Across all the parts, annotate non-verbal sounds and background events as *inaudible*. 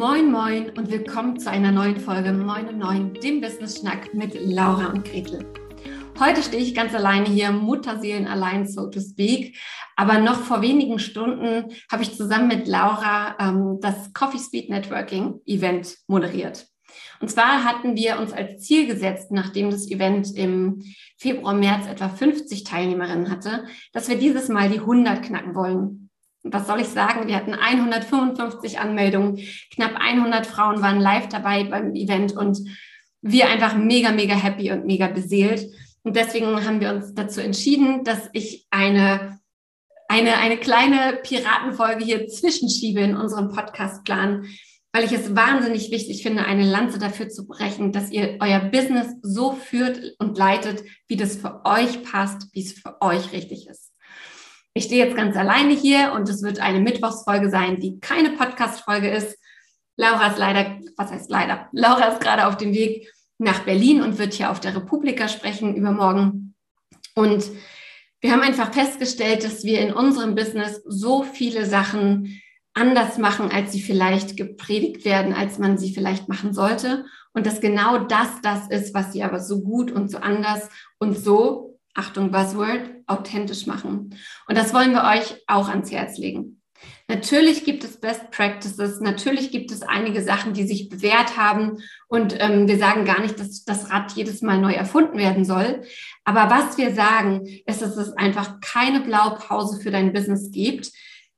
Moin, moin und willkommen zu einer neuen Folge Moin und Neun, dem Business Schnack mit Laura und Gretel. Heute stehe ich ganz alleine hier, Mutterseelen allein, so to speak. Aber noch vor wenigen Stunden habe ich zusammen mit Laura ähm, das Coffee Speed Networking Event moderiert. Und zwar hatten wir uns als Ziel gesetzt, nachdem das Event im Februar, März etwa 50 Teilnehmerinnen hatte, dass wir dieses Mal die 100 knacken wollen was soll ich sagen? Wir hatten 155 Anmeldungen, knapp 100 Frauen waren live dabei beim Event und wir einfach mega, mega happy und mega beseelt. Und deswegen haben wir uns dazu entschieden, dass ich eine, eine, eine kleine Piratenfolge hier zwischenschiebe in unserem Podcastplan, weil ich es wahnsinnig wichtig finde, eine Lanze dafür zu brechen, dass ihr euer Business so führt und leitet, wie das für euch passt, wie es für euch richtig ist. Ich stehe jetzt ganz alleine hier und es wird eine Mittwochsfolge sein, die keine Podcast-Folge ist. Laura ist leider, was heißt leider? Laura ist gerade auf dem Weg nach Berlin und wird hier auf der Republika sprechen übermorgen. Und wir haben einfach festgestellt, dass wir in unserem Business so viele Sachen anders machen, als sie vielleicht gepredigt werden, als man sie vielleicht machen sollte. Und dass genau das das ist, was sie aber so gut und so anders und so Achtung, Buzzword, authentisch machen. Und das wollen wir euch auch ans Herz legen. Natürlich gibt es Best Practices, natürlich gibt es einige Sachen, die sich bewährt haben und ähm, wir sagen gar nicht, dass das Rad jedes Mal neu erfunden werden soll. Aber was wir sagen, ist, dass es einfach keine Blaupause für dein Business gibt,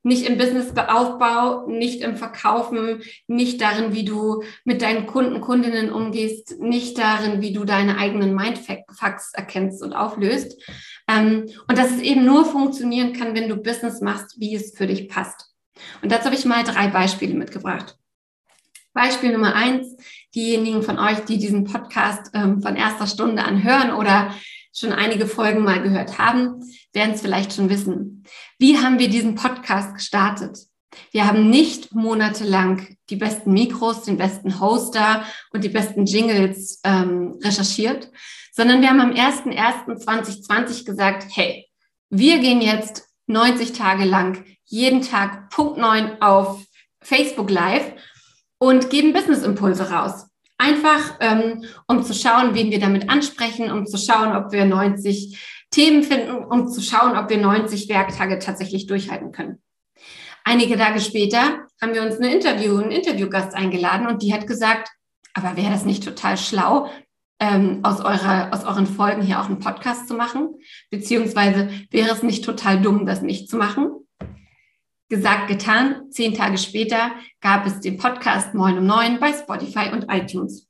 nicht im Businessaufbau, nicht im Verkaufen, nicht darin, wie du mit deinen Kunden, Kundinnen umgehst, nicht darin, wie du deine eigenen Mindfucks erkennst und auflöst. Ähm, und dass es eben nur funktionieren kann, wenn du Business machst, wie es für dich passt. Und dazu habe ich mal drei Beispiele mitgebracht. Beispiel Nummer eins, diejenigen von euch, die diesen Podcast ähm, von erster Stunde anhören oder schon einige Folgen mal gehört haben, werden es vielleicht schon wissen. Wie haben wir diesen Podcast gestartet? Wir haben nicht monatelang die besten Mikros, den besten Hoster und die besten Jingles ähm, recherchiert, sondern wir haben am 01.01.2020 gesagt, hey, wir gehen jetzt 90 Tage lang jeden Tag Punkt 9 auf Facebook Live und geben Business-Impulse raus. Einfach, ähm, um zu schauen, wen wir damit ansprechen, um zu schauen, ob wir 90 Themen finden, um zu schauen, ob wir 90 Werktage tatsächlich durchhalten können. Einige Tage später haben wir uns eine Interview, einen Interviewgast eingeladen und die hat gesagt, aber wäre das nicht total schlau, ähm, aus, eurer, aus euren Folgen hier auch einen Podcast zu machen? Beziehungsweise wäre es nicht total dumm, das nicht zu machen? Gesagt, getan. Zehn Tage später gab es den Podcast Moin um Neun bei Spotify und iTunes.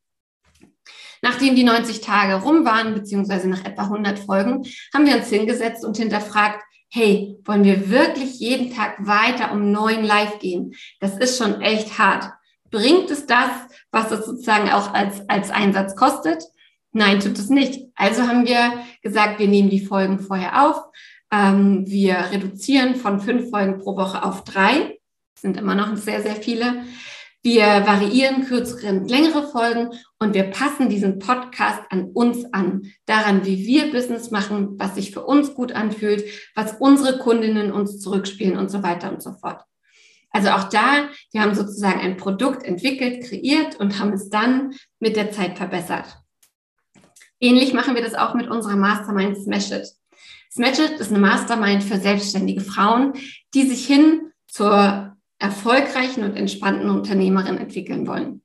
Nachdem die 90 Tage rum waren, beziehungsweise nach etwa 100 Folgen, haben wir uns hingesetzt und hinterfragt, hey, wollen wir wirklich jeden Tag weiter um neun live gehen? Das ist schon echt hart. Bringt es das, was es sozusagen auch als, als Einsatz kostet? Nein, tut es nicht. Also haben wir gesagt, wir nehmen die Folgen vorher auf. Ähm, wir reduzieren von fünf Folgen pro Woche auf drei. Sind immer noch sehr, sehr viele. Wir variieren kürzere und längere Folgen und wir passen diesen Podcast an uns an, daran, wie wir Business machen, was sich für uns gut anfühlt, was unsere Kundinnen uns zurückspielen und so weiter und so fort. Also auch da, wir haben sozusagen ein Produkt entwickelt, kreiert und haben es dann mit der Zeit verbessert. Ähnlich machen wir das auch mit unserer Mastermind Smash It. Smash It ist eine Mastermind für selbstständige Frauen, die sich hin zur erfolgreichen und entspannten Unternehmerin entwickeln wollen,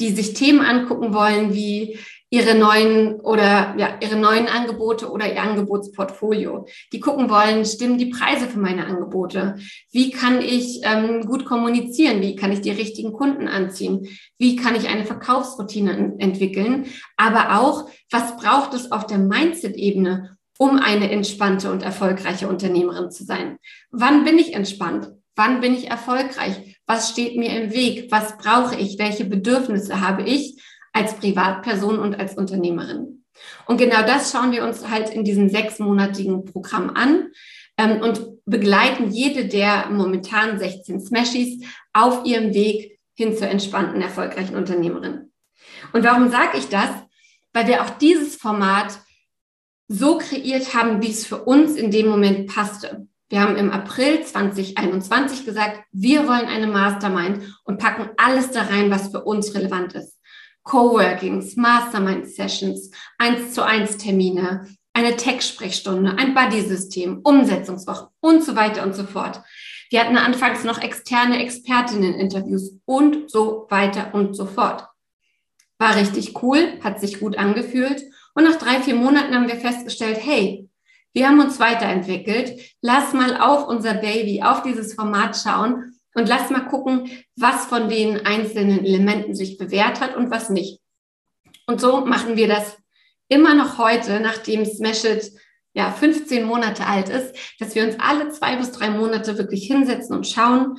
die sich Themen angucken wollen wie ihre neuen oder ja, ihre neuen Angebote oder ihr Angebotsportfolio. Die gucken wollen, stimmen die Preise für meine Angebote? Wie kann ich ähm, gut kommunizieren? Wie kann ich die richtigen Kunden anziehen? Wie kann ich eine Verkaufsroutine entwickeln? Aber auch, was braucht es auf der Mindset-Ebene, um eine entspannte und erfolgreiche Unternehmerin zu sein? Wann bin ich entspannt? Wann bin ich erfolgreich? Was steht mir im Weg? Was brauche ich? Welche Bedürfnisse habe ich als Privatperson und als Unternehmerin? Und genau das schauen wir uns halt in diesem sechsmonatigen Programm an ähm, und begleiten jede der momentan 16 Smashies auf ihrem Weg hin zur entspannten, erfolgreichen Unternehmerin. Und warum sage ich das? Weil wir auch dieses Format so kreiert haben, wie es für uns in dem Moment passte. Wir haben im April 2021 gesagt, wir wollen eine Mastermind und packen alles da rein, was für uns relevant ist. Coworkings, Mastermind-Sessions, 1 zu 1 Termine, eine Tech-Sprechstunde, ein Buddy-System, Umsetzungswochen und so weiter und so fort. Wir hatten anfangs noch externe Expertinnen-Interviews und so weiter und so fort. War richtig cool, hat sich gut angefühlt. Und nach drei, vier Monaten haben wir festgestellt, hey, wir haben uns weiterentwickelt. Lass mal auf unser Baby, auf dieses Format schauen und lass mal gucken, was von den einzelnen Elementen sich bewährt hat und was nicht. Und so machen wir das immer noch heute, nachdem Smash It ja 15 Monate alt ist, dass wir uns alle zwei bis drei Monate wirklich hinsetzen und schauen,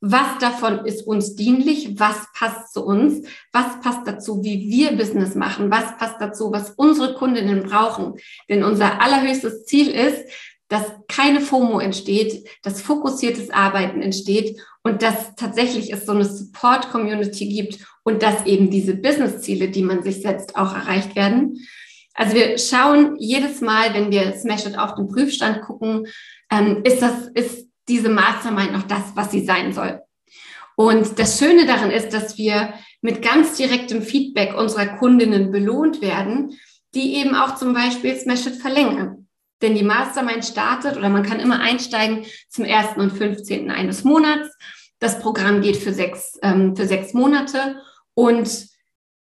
was davon ist uns dienlich, was passt zu uns, was passt dazu, wie wir Business machen, was passt dazu, was unsere Kundinnen brauchen. Denn unser allerhöchstes Ziel ist, dass keine FOMO entsteht, dass fokussiertes Arbeiten entsteht und dass tatsächlich es so eine Support-Community gibt und dass eben diese Business-Ziele, die man sich setzt, auch erreicht werden. Also wir schauen jedes Mal, wenn wir Smash It auf den Prüfstand gucken, ähm, ist das, ist diese Mastermind noch das, was sie sein soll. Und das Schöne daran ist, dass wir mit ganz direktem Feedback unserer Kundinnen belohnt werden, die eben auch zum Beispiel Smash It verlängern. Denn die Mastermind startet oder man kann immer einsteigen zum 1. und 15. eines Monats. Das Programm geht für sechs, ähm, für sechs Monate und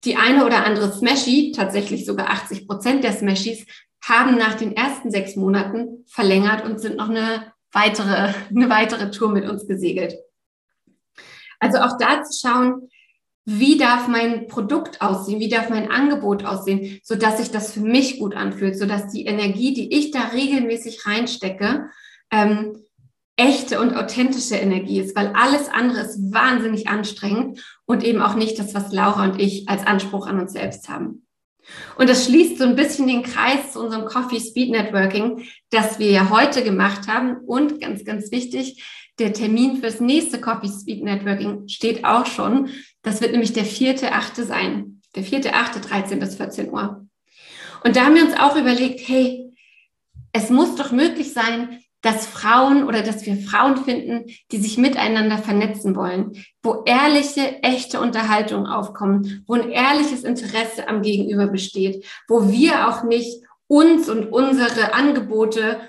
die eine oder andere Smashy, tatsächlich sogar 80 Prozent der Smashys, haben nach den ersten sechs Monaten verlängert und sind noch eine weitere, eine weitere Tour mit uns gesegelt. Also auch da zu schauen, wie darf mein Produkt aussehen, wie darf mein Angebot aussehen, so dass sich das für mich gut anfühlt, so dass die Energie, die ich da regelmäßig reinstecke, ähm, echte und authentische Energie ist, weil alles andere ist wahnsinnig anstrengend und eben auch nicht das, was Laura und ich als Anspruch an uns selbst haben. Und das schließt so ein bisschen den Kreis zu unserem Coffee Speed Networking, das wir ja heute gemacht haben. Und ganz, ganz wichtig, der Termin fürs nächste Coffee Speed Networking steht auch schon. Das wird nämlich der vierte, achte sein. Der vierte, achte, 13 bis 14 Uhr. Und da haben wir uns auch überlegt, hey, es muss doch möglich sein, dass Frauen oder dass wir Frauen finden, die sich miteinander vernetzen wollen, wo ehrliche, echte Unterhaltung aufkommen, wo ein ehrliches Interesse am Gegenüber besteht, wo wir auch nicht uns und unsere Angebote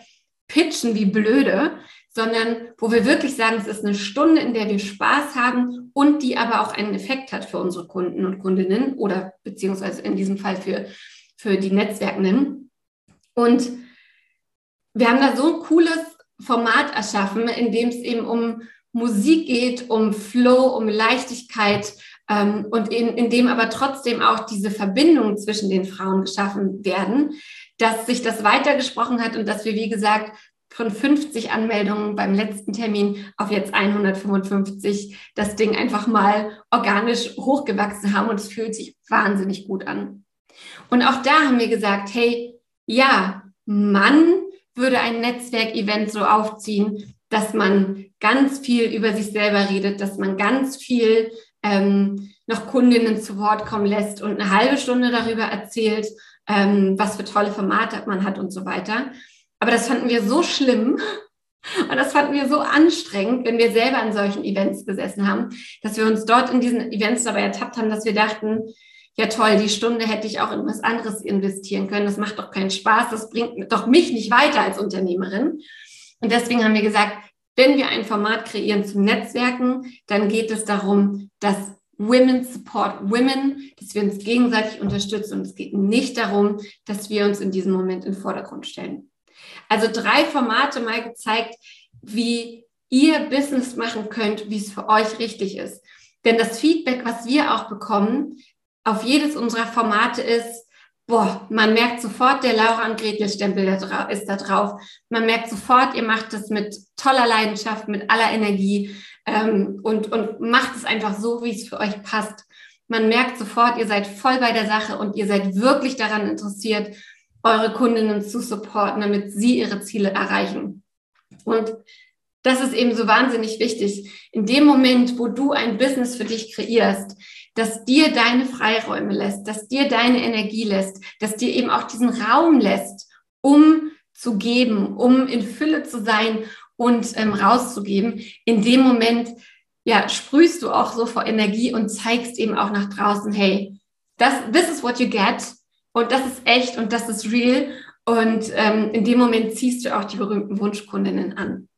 pitchen wie blöde, sondern wo wir wirklich sagen, es ist eine Stunde, in der wir Spaß haben und die aber auch einen Effekt hat für unsere Kunden und Kundinnen oder beziehungsweise in diesem Fall für, für die Netzwerkenden. Und wir haben da so ein cooles Format erschaffen, in dem es eben um Musik geht, um Flow, um Leichtigkeit ähm, und in, in dem aber trotzdem auch diese Verbindungen zwischen den Frauen geschaffen werden, dass sich das weitergesprochen hat und dass wir, wie gesagt, von 50 Anmeldungen beim letzten Termin auf jetzt 155 das Ding einfach mal organisch hochgewachsen haben und es fühlt sich wahnsinnig gut an. Und auch da haben wir gesagt, hey, ja, Mann würde ein Netzwerkevent so aufziehen, dass man ganz viel über sich selber redet, dass man ganz viel ähm, noch Kundinnen zu Wort kommen lässt und eine halbe Stunde darüber erzählt, ähm, was für tolle Formate man hat und so weiter. Aber das fanden wir so schlimm *laughs* und das fanden wir so anstrengend, wenn wir selber an solchen Events gesessen haben, dass wir uns dort in diesen Events dabei ertappt haben, dass wir dachten, ja toll, die Stunde hätte ich auch in was anderes investieren können. Das macht doch keinen Spaß. Das bringt doch mich nicht weiter als Unternehmerin. Und deswegen haben wir gesagt, wenn wir ein Format kreieren zum Netzwerken, dann geht es darum, dass Women support Women, dass wir uns gegenseitig unterstützen. Und es geht nicht darum, dass wir uns in diesem Moment in den Vordergrund stellen. Also drei Formate mal gezeigt, wie ihr Business machen könnt, wie es für euch richtig ist. Denn das Feedback, was wir auch bekommen, auf jedes unserer Formate ist, boah, man merkt sofort, der Laura und Gretel Stempel ist da drauf. Man merkt sofort, ihr macht das mit toller Leidenschaft, mit aller Energie ähm, und, und macht es einfach so, wie es für euch passt. Man merkt sofort, ihr seid voll bei der Sache und ihr seid wirklich daran interessiert, eure Kundinnen zu supporten, damit sie ihre Ziele erreichen. Und das ist eben so wahnsinnig wichtig. In dem Moment, wo du ein Business für dich kreierst, das dir deine Freiräume lässt, das dir deine Energie lässt, das dir eben auch diesen Raum lässt, um zu geben, um in Fülle zu sein und ähm, rauszugeben. In dem Moment ja, sprühst du auch so vor Energie und zeigst eben auch nach draußen, hey, das, this is what you get und das ist echt und das ist real und ähm, in dem Moment ziehst du auch die berühmten Wunschkundinnen an.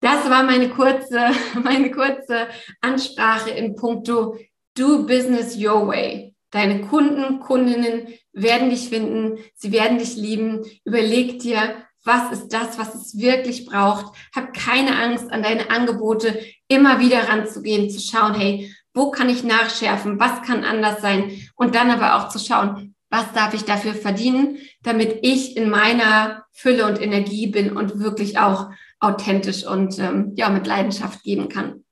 Das war meine kurze, *laughs* meine kurze Ansprache in puncto Do Business Your Way. Deine Kunden, Kundinnen werden dich finden, sie werden dich lieben. Überleg dir, was ist das, was es wirklich braucht. Hab keine Angst, an deine Angebote immer wieder ranzugehen, zu schauen, hey, wo kann ich nachschärfen, was kann anders sein und dann aber auch zu schauen, was darf ich dafür verdienen, damit ich in meiner Fülle und Energie bin und wirklich auch authentisch und ähm, ja mit Leidenschaft geben kann.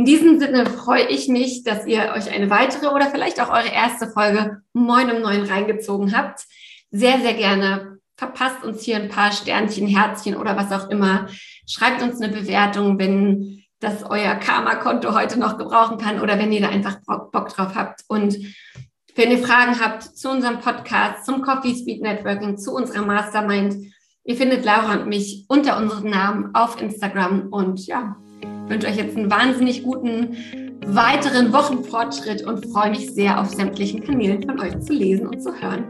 In diesem Sinne freue ich mich, dass ihr euch eine weitere oder vielleicht auch eure erste Folge Moin um Neun reingezogen habt. Sehr, sehr gerne verpasst uns hier ein paar Sternchen, Herzchen oder was auch immer. Schreibt uns eine Bewertung, wenn das euer Karma-Konto heute noch gebrauchen kann oder wenn ihr da einfach Bock drauf habt. Und wenn ihr Fragen habt zu unserem Podcast, zum Coffee Speed Networking, zu unserer Mastermind, ihr findet Laura und mich unter unserem Namen auf Instagram. Und ja, wünsche euch jetzt einen wahnsinnig guten weiteren Wochenfortschritt und freue mich sehr auf sämtlichen Kanälen von euch zu lesen und zu hören.